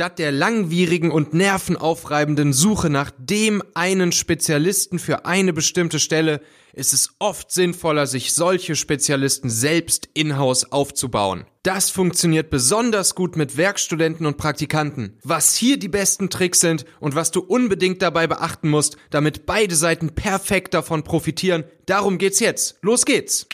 Statt der langwierigen und nervenaufreibenden Suche nach dem einen Spezialisten für eine bestimmte Stelle ist es oft sinnvoller, sich solche Spezialisten selbst in-house aufzubauen. Das funktioniert besonders gut mit Werkstudenten und Praktikanten. Was hier die besten Tricks sind und was du unbedingt dabei beachten musst, damit beide Seiten perfekt davon profitieren, darum geht's jetzt. Los geht's!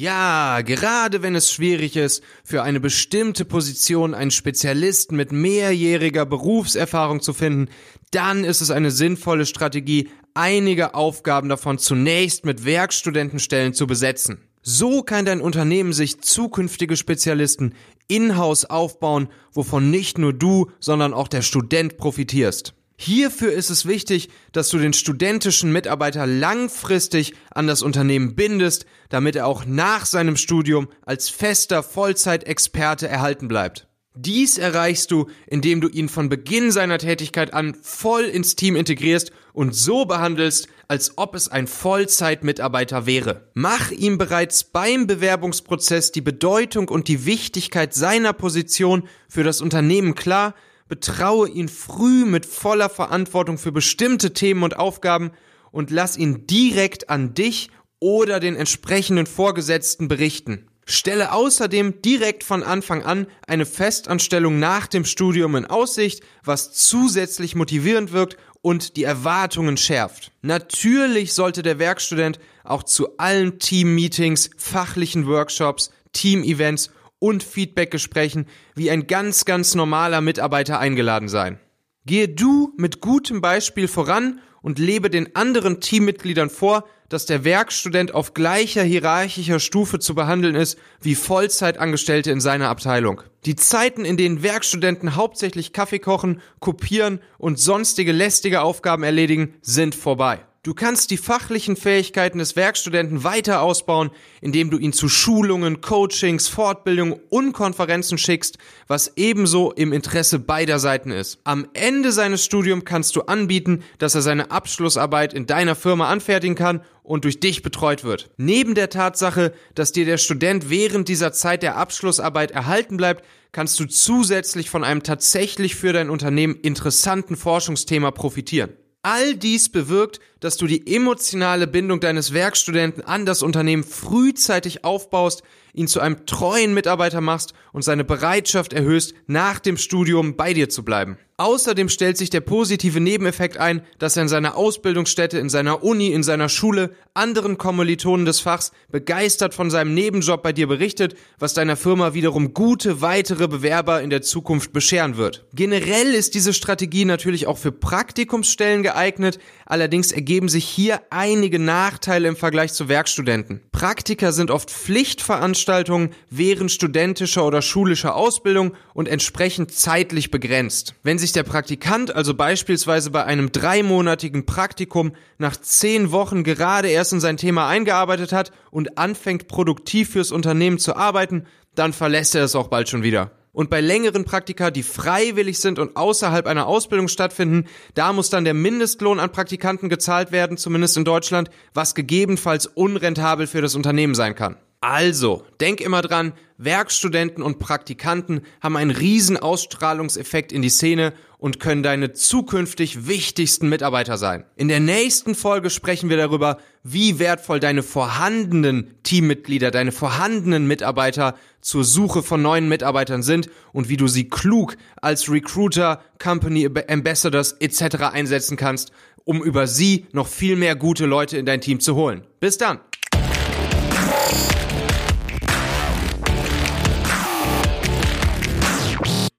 Ja, gerade wenn es schwierig ist, für eine bestimmte Position einen Spezialisten mit mehrjähriger Berufserfahrung zu finden, dann ist es eine sinnvolle Strategie, einige Aufgaben davon zunächst mit Werkstudentenstellen zu besetzen. So kann dein Unternehmen sich zukünftige Spezialisten in-house aufbauen, wovon nicht nur du, sondern auch der Student profitierst. Hierfür ist es wichtig, dass du den studentischen Mitarbeiter langfristig an das Unternehmen bindest, damit er auch nach seinem Studium als fester Vollzeitexperte erhalten bleibt. Dies erreichst du, indem du ihn von Beginn seiner Tätigkeit an voll ins Team integrierst und so behandelst, als ob es ein Vollzeitmitarbeiter wäre. Mach ihm bereits beim Bewerbungsprozess die Bedeutung und die Wichtigkeit seiner Position für das Unternehmen klar, betraue ihn früh mit voller Verantwortung für bestimmte Themen und Aufgaben und lass ihn direkt an dich oder den entsprechenden Vorgesetzten berichten. Stelle außerdem direkt von Anfang an eine Festanstellung nach dem Studium in Aussicht, was zusätzlich motivierend wirkt und die Erwartungen schärft. Natürlich sollte der Werkstudent auch zu allen Team-Meetings, fachlichen Workshops, Team-Events und Feedbackgesprächen wie ein ganz, ganz normaler Mitarbeiter eingeladen sein. Gehe du mit gutem Beispiel voran und lebe den anderen Teammitgliedern vor, dass der Werkstudent auf gleicher hierarchischer Stufe zu behandeln ist wie Vollzeitangestellte in seiner Abteilung. Die Zeiten, in denen Werkstudenten hauptsächlich Kaffee kochen, kopieren und sonstige lästige Aufgaben erledigen, sind vorbei. Du kannst die fachlichen Fähigkeiten des Werkstudenten weiter ausbauen, indem du ihn zu Schulungen, Coachings, Fortbildungen und Konferenzen schickst, was ebenso im Interesse beider Seiten ist. Am Ende seines Studiums kannst du anbieten, dass er seine Abschlussarbeit in deiner Firma anfertigen kann und durch dich betreut wird. Neben der Tatsache, dass dir der Student während dieser Zeit der Abschlussarbeit erhalten bleibt, kannst du zusätzlich von einem tatsächlich für dein Unternehmen interessanten Forschungsthema profitieren. All dies bewirkt, dass du die emotionale Bindung deines Werkstudenten an das Unternehmen frühzeitig aufbaust, ihn zu einem treuen Mitarbeiter machst und seine Bereitschaft erhöhst, nach dem Studium bei dir zu bleiben. Außerdem stellt sich der positive Nebeneffekt ein, dass er in seiner Ausbildungsstätte, in seiner Uni, in seiner Schule anderen Kommilitonen des Fachs begeistert von seinem Nebenjob bei dir berichtet, was deiner Firma wiederum gute weitere Bewerber in der Zukunft bescheren wird. Generell ist diese Strategie natürlich auch für Praktikumsstellen geeignet, allerdings ergeben sich hier einige Nachteile im Vergleich zu Werkstudenten. Praktika sind oft Pflichtveranstaltungen während studentischer oder schulischer Ausbildung und entsprechend zeitlich begrenzt. Wenn sich der Praktikant also beispielsweise bei einem dreimonatigen Praktikum nach zehn Wochen gerade erst in sein Thema eingearbeitet hat und anfängt produktiv fürs Unternehmen zu arbeiten, dann verlässt er es auch bald schon wieder. Und bei längeren Praktika, die freiwillig sind und außerhalb einer Ausbildung stattfinden, da muss dann der Mindestlohn an Praktikanten gezahlt werden, zumindest in Deutschland, was gegebenenfalls unrentabel für das Unternehmen sein kann. Also, denk immer dran, Werkstudenten und Praktikanten haben einen riesen Ausstrahlungseffekt in die Szene und können deine zukünftig wichtigsten Mitarbeiter sein. In der nächsten Folge sprechen wir darüber, wie wertvoll deine vorhandenen Teammitglieder, deine vorhandenen Mitarbeiter zur Suche von neuen Mitarbeitern sind und wie du sie klug als Recruiter, Company Ambassadors etc. einsetzen kannst, um über sie noch viel mehr gute Leute in dein Team zu holen. Bis dann!